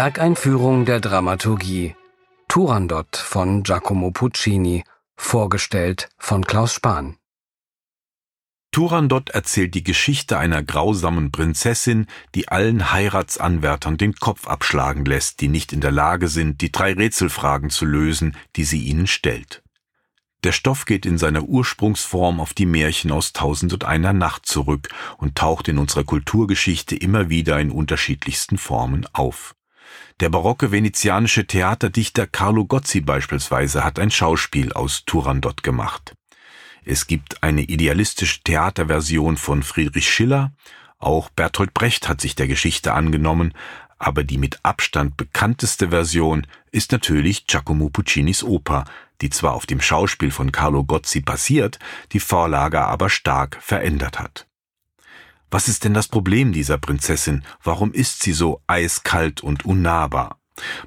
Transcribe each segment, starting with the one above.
Werkeinführung der Dramaturgie. Turandot von Giacomo Puccini, vorgestellt von Klaus Spahn. Turandot erzählt die Geschichte einer grausamen Prinzessin, die allen Heiratsanwärtern den Kopf abschlagen lässt, die nicht in der Lage sind, die drei Rätselfragen zu lösen, die sie ihnen stellt. Der Stoff geht in seiner Ursprungsform auf die Märchen aus Tausend und einer Nacht zurück und taucht in unserer Kulturgeschichte immer wieder in unterschiedlichsten Formen auf. Der barocke venezianische Theaterdichter Carlo Gozzi beispielsweise hat ein Schauspiel aus Turandot gemacht. Es gibt eine idealistische Theaterversion von Friedrich Schiller, auch Bertolt Brecht hat sich der Geschichte angenommen, aber die mit Abstand bekannteste Version ist natürlich Giacomo Puccinis Oper, die zwar auf dem Schauspiel von Carlo Gozzi basiert, die Vorlage aber stark verändert hat. Was ist denn das Problem dieser Prinzessin? Warum ist sie so eiskalt und unnahbar?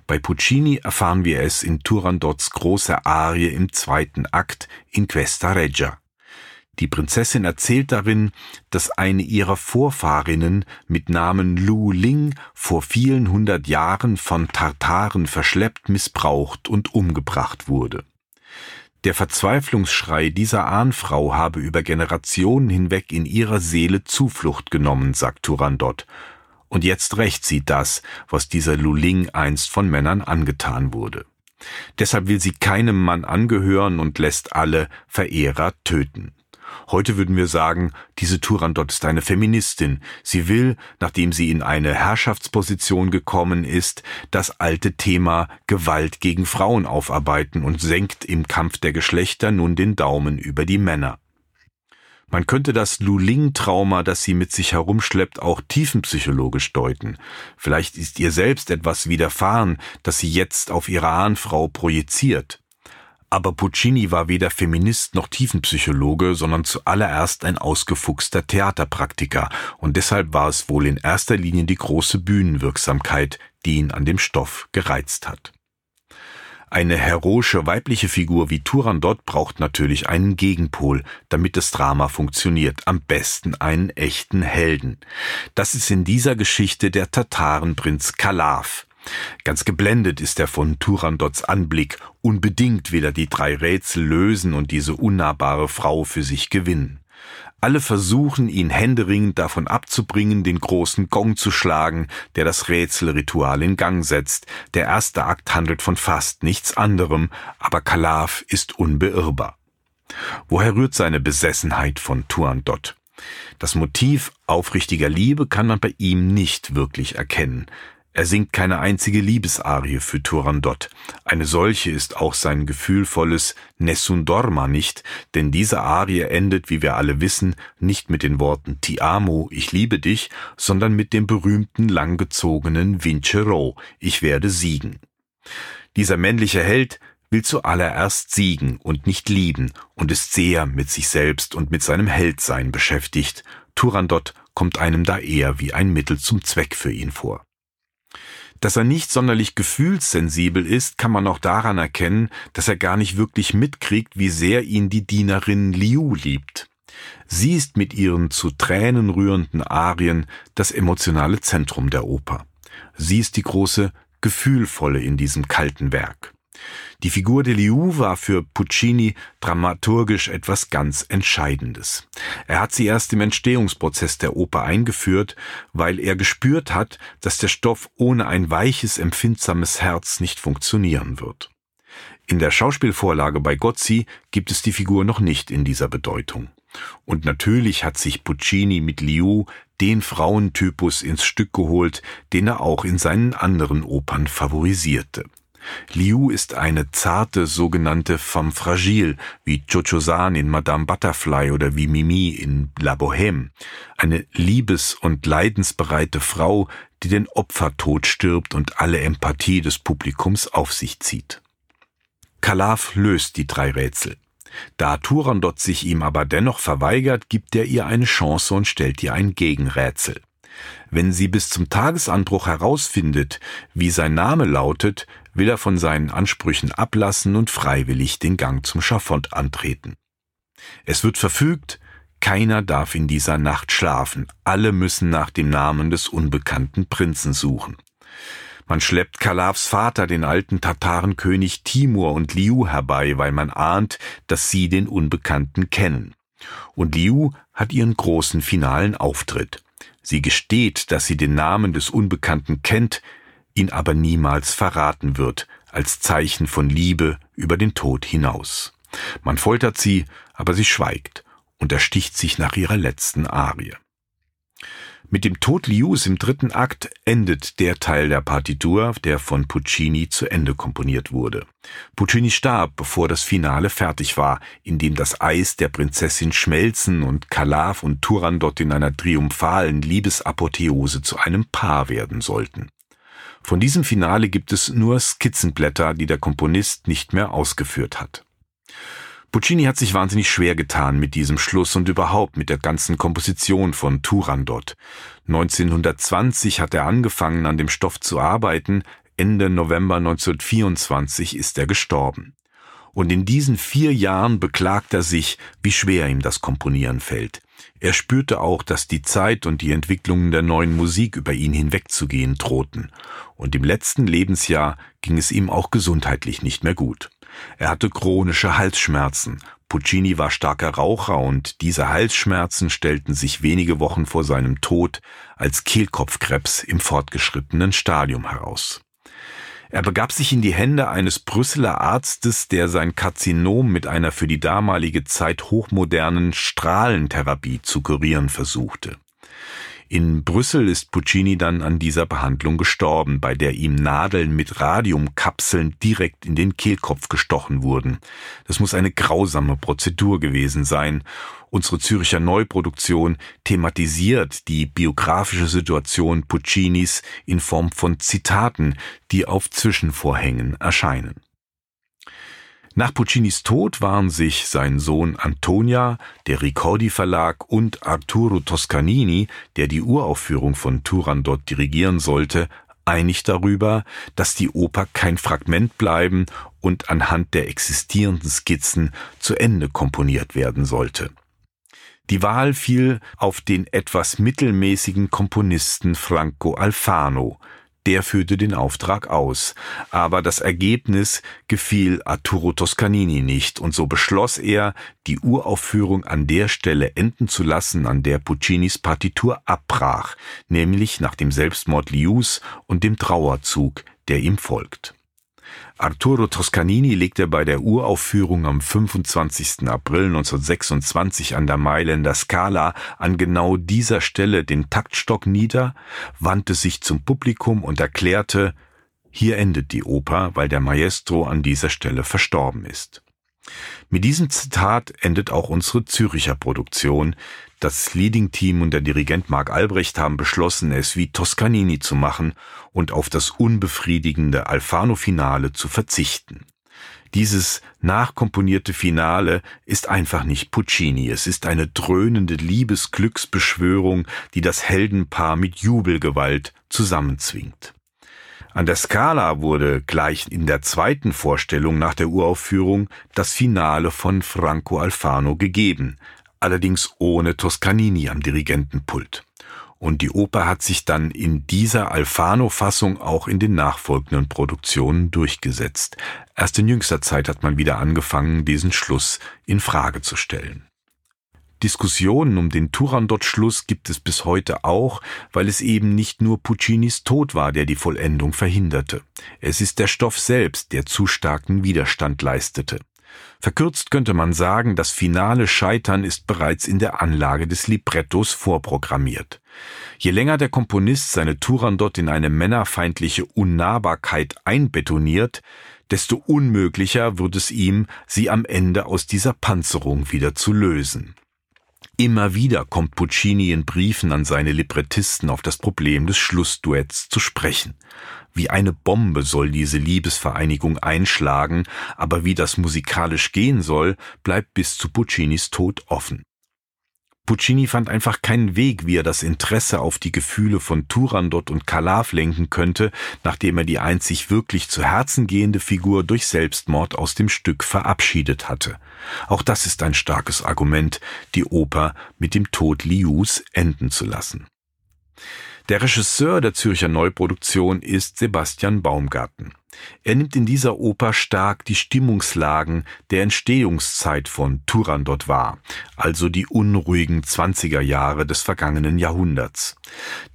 Bei Puccini erfahren wir es in Turandots großer Arie im zweiten Akt in Questa Reggia. Die Prinzessin erzählt darin, dass eine ihrer Vorfahrinnen mit Namen Lu Ling vor vielen hundert Jahren von Tartaren verschleppt, missbraucht und umgebracht wurde. Der Verzweiflungsschrei dieser Ahnfrau habe über Generationen hinweg in ihrer Seele Zuflucht genommen, sagt Turandot. Und jetzt rächt sie das, was dieser Luling einst von Männern angetan wurde. Deshalb will sie keinem Mann angehören und lässt alle Verehrer töten. Heute würden wir sagen, diese Turandot ist eine Feministin. Sie will, nachdem sie in eine Herrschaftsposition gekommen ist, das alte Thema Gewalt gegen Frauen aufarbeiten und senkt im Kampf der Geschlechter nun den Daumen über die Männer. Man könnte das Luling-Trauma, das sie mit sich herumschleppt, auch tiefenpsychologisch deuten. Vielleicht ist ihr selbst etwas widerfahren, das sie jetzt auf ihre Ahnfrau projiziert. Aber Puccini war weder Feminist noch Tiefenpsychologe, sondern zuallererst ein ausgefuchster Theaterpraktiker, und deshalb war es wohl in erster Linie die große Bühnenwirksamkeit, die ihn an dem Stoff gereizt hat. Eine heroische weibliche Figur wie Turandot braucht natürlich einen Gegenpol, damit das Drama funktioniert, am besten einen echten Helden. Das ist in dieser Geschichte der Tatarenprinz Kalaf. Ganz geblendet ist er von Turandots Anblick, unbedingt will er die drei Rätsel lösen und diese unnahbare Frau für sich gewinnen. Alle versuchen, ihn händeringend davon abzubringen, den großen Gong zu schlagen, der das Rätselritual in Gang setzt. Der erste Akt handelt von fast nichts anderem, aber Kalaf ist unbeirrbar. Woher rührt seine Besessenheit von Turandot? Das Motiv aufrichtiger Liebe kann man bei ihm nicht wirklich erkennen. Er singt keine einzige Liebesarie für Turandot. Eine solche ist auch sein gefühlvolles Nessun Dorma nicht, denn diese Arie endet, wie wir alle wissen, nicht mit den Worten Ti amo, ich liebe dich, sondern mit dem berühmten langgezogenen Vincerò, ich werde siegen. Dieser männliche Held will zuallererst siegen und nicht lieben und ist sehr mit sich selbst und mit seinem Heldsein beschäftigt. Turandot kommt einem da eher wie ein Mittel zum Zweck für ihn vor. Dass er nicht sonderlich gefühlssensibel ist, kann man auch daran erkennen, dass er gar nicht wirklich mitkriegt, wie sehr ihn die Dienerin Liu liebt. Sie ist mit ihren zu Tränen rührenden Arien das emotionale Zentrum der Oper. Sie ist die große Gefühlvolle in diesem kalten Werk. Die Figur de Liu war für Puccini dramaturgisch etwas ganz Entscheidendes. Er hat sie erst im Entstehungsprozess der Oper eingeführt, weil er gespürt hat, dass der Stoff ohne ein weiches, empfindsames Herz nicht funktionieren wird. In der Schauspielvorlage bei Gozzi gibt es die Figur noch nicht in dieser Bedeutung. Und natürlich hat sich Puccini mit Liu den Frauentypus ins Stück geholt, den er auch in seinen anderen Opern favorisierte. Liu ist eine zarte sogenannte femme fragile, wie Cho-Cho-San in Madame Butterfly oder wie Mimi in La Bohème. Eine liebes- und leidensbereite Frau, die den Opfertod stirbt und alle Empathie des Publikums auf sich zieht. Kalaf löst die drei Rätsel. Da Turandot sich ihm aber dennoch verweigert, gibt er ihr eine Chance und stellt ihr ein Gegenrätsel. Wenn sie bis zum Tagesanbruch herausfindet, wie sein Name lautet, will er von seinen Ansprüchen ablassen und freiwillig den Gang zum Schafott antreten. Es wird verfügt, keiner darf in dieser Nacht schlafen, alle müssen nach dem Namen des unbekannten Prinzen suchen. Man schleppt Kalavs Vater, den alten Tatarenkönig Timur und Liu herbei, weil man ahnt, dass sie den Unbekannten kennen. Und Liu hat ihren großen finalen Auftritt. Sie gesteht, dass sie den Namen des Unbekannten kennt, ihn aber niemals verraten wird, als Zeichen von Liebe über den Tod hinaus. Man foltert sie, aber sie schweigt und ersticht sich nach ihrer letzten Arie. Mit dem Tod Lius im dritten Akt endet der Teil der Partitur, der von Puccini zu Ende komponiert wurde. Puccini starb, bevor das Finale fertig war, in dem das Eis der Prinzessin schmelzen und Kalav und Turandot in einer triumphalen Liebesapotheose zu einem Paar werden sollten. Von diesem Finale gibt es nur Skizzenblätter, die der Komponist nicht mehr ausgeführt hat. Puccini hat sich wahnsinnig schwer getan mit diesem Schluss und überhaupt mit der ganzen Komposition von Turandot. 1920 hat er angefangen, an dem Stoff zu arbeiten, Ende November 1924 ist er gestorben. Und in diesen vier Jahren beklagt er sich, wie schwer ihm das Komponieren fällt. Er spürte auch, dass die Zeit und die Entwicklungen der neuen Musik über ihn hinwegzugehen drohten. Und im letzten Lebensjahr ging es ihm auch gesundheitlich nicht mehr gut. Er hatte chronische Halsschmerzen. Puccini war starker Raucher und diese Halsschmerzen stellten sich wenige Wochen vor seinem Tod als Kehlkopfkrebs im fortgeschrittenen Stadium heraus. Er begab sich in die Hände eines Brüsseler Arztes, der sein Karzinom mit einer für die damalige Zeit hochmodernen Strahlentherapie zu kurieren versuchte. In Brüssel ist Puccini dann an dieser Behandlung gestorben, bei der ihm Nadeln mit Radiumkapseln direkt in den Kehlkopf gestochen wurden. Das muss eine grausame Prozedur gewesen sein. Unsere Züricher Neuproduktion thematisiert die biografische Situation Puccinis in Form von Zitaten, die auf Zwischenvorhängen erscheinen. Nach Puccinis Tod waren sich sein Sohn Antonia, der Ricordi Verlag und Arturo Toscanini, der die Uraufführung von Turandot dirigieren sollte, einig darüber, dass die Oper kein Fragment bleiben und anhand der existierenden Skizzen zu Ende komponiert werden sollte. Die Wahl fiel auf den etwas mittelmäßigen Komponisten Franco Alfano, der führte den Auftrag aus, aber das Ergebnis gefiel Arturo Toscanini nicht, und so beschloss er, die Uraufführung an der Stelle enden zu lassen, an der Puccinis Partitur abbrach, nämlich nach dem Selbstmord Lius und dem Trauerzug, der ihm folgt. Arturo Toscanini legte bei der Uraufführung am 25. April 1926 an der Mailänder Scala an genau dieser Stelle den Taktstock nieder, wandte sich zum Publikum und erklärte, hier endet die Oper, weil der Maestro an dieser Stelle verstorben ist. Mit diesem Zitat endet auch unsere Züricher Produktion. Das Leading-Team und der Dirigent Marc Albrecht haben beschlossen, es wie Toscanini zu machen und auf das unbefriedigende Alfano-Finale zu verzichten. Dieses nachkomponierte Finale ist einfach nicht Puccini. Es ist eine dröhnende Liebesglücksbeschwörung, die das Heldenpaar mit Jubelgewalt zusammenzwingt. An der Scala wurde gleich in der zweiten Vorstellung nach der Uraufführung das Finale von Franco Alfano gegeben, allerdings ohne Toscanini am Dirigentenpult. Und die Oper hat sich dann in dieser Alfano-Fassung auch in den nachfolgenden Produktionen durchgesetzt. Erst in jüngster Zeit hat man wieder angefangen, diesen Schluss in Frage zu stellen. Diskussionen um den Turandot-Schluss gibt es bis heute auch, weil es eben nicht nur Puccinis Tod war, der die Vollendung verhinderte. Es ist der Stoff selbst, der zu starken Widerstand leistete. Verkürzt könnte man sagen, das finale Scheitern ist bereits in der Anlage des Librettos vorprogrammiert. Je länger der Komponist seine Turandot in eine männerfeindliche Unnahbarkeit einbetoniert, desto unmöglicher wird es ihm, sie am Ende aus dieser Panzerung wieder zu lösen. Immer wieder kommt Puccini in Briefen an seine Librettisten auf das Problem des Schlussduetts zu sprechen. Wie eine Bombe soll diese Liebesvereinigung einschlagen, aber wie das musikalisch gehen soll, bleibt bis zu Puccinis Tod offen. Puccini fand einfach keinen Weg, wie er das Interesse auf die Gefühle von Turandot und Kalav lenken könnte, nachdem er die einzig wirklich zu Herzen gehende Figur durch Selbstmord aus dem Stück verabschiedet hatte. Auch das ist ein starkes Argument, die Oper mit dem Tod Lius enden zu lassen. Der Regisseur der Zürcher Neuproduktion ist Sebastian Baumgarten. Er nimmt in dieser Oper stark die Stimmungslagen der Entstehungszeit von Turandot wahr, also die unruhigen Zwanziger Jahre des vergangenen Jahrhunderts.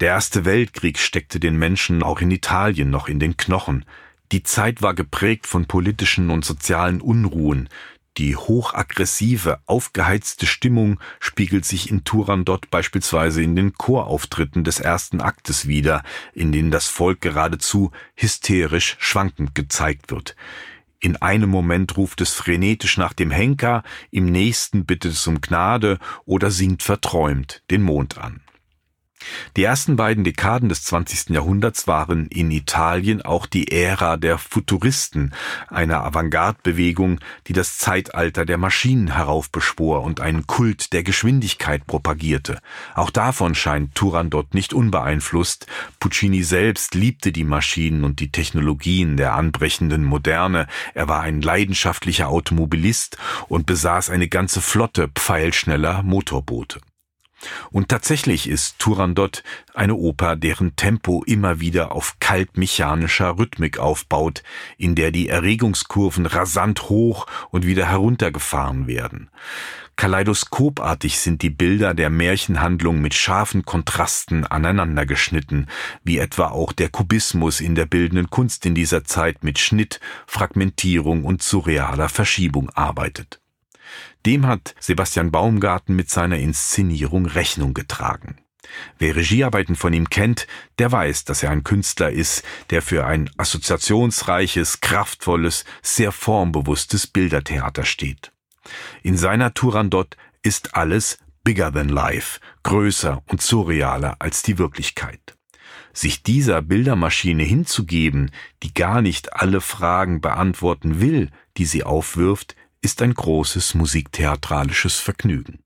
Der Erste Weltkrieg steckte den Menschen auch in Italien noch in den Knochen. Die Zeit war geprägt von politischen und sozialen Unruhen, die hochaggressive, aufgeheizte Stimmung spiegelt sich in Turandot beispielsweise in den Chorauftritten des ersten Aktes wider, in denen das Volk geradezu hysterisch schwankend gezeigt wird. In einem Moment ruft es frenetisch nach dem Henker, im nächsten bittet es um Gnade oder singt verträumt den Mond an. Die ersten beiden Dekaden des 20. Jahrhunderts waren in Italien auch die Ära der Futuristen, einer Avantgarde-Bewegung, die das Zeitalter der Maschinen heraufbeschwor und einen Kult der Geschwindigkeit propagierte. Auch davon scheint Turandot nicht unbeeinflusst. Puccini selbst liebte die Maschinen und die Technologien der anbrechenden Moderne. Er war ein leidenschaftlicher Automobilist und besaß eine ganze Flotte pfeilschneller Motorboote. Und tatsächlich ist Turandot eine Oper, deren Tempo immer wieder auf kaltmechanischer Rhythmik aufbaut, in der die Erregungskurven rasant hoch und wieder heruntergefahren werden. Kaleidoskopartig sind die Bilder der Märchenhandlung mit scharfen Kontrasten aneinandergeschnitten, wie etwa auch der Kubismus in der bildenden Kunst in dieser Zeit mit Schnitt, Fragmentierung und surrealer Verschiebung arbeitet. Dem hat Sebastian Baumgarten mit seiner Inszenierung Rechnung getragen. Wer Regiearbeiten von ihm kennt, der weiß, dass er ein Künstler ist, der für ein assoziationsreiches, kraftvolles, sehr formbewusstes Bildertheater steht. In seiner Turandot ist alles bigger than life, größer und surrealer als die Wirklichkeit. Sich dieser Bildermaschine hinzugeben, die gar nicht alle Fragen beantworten will, die sie aufwirft, ist ein großes musiktheatralisches Vergnügen.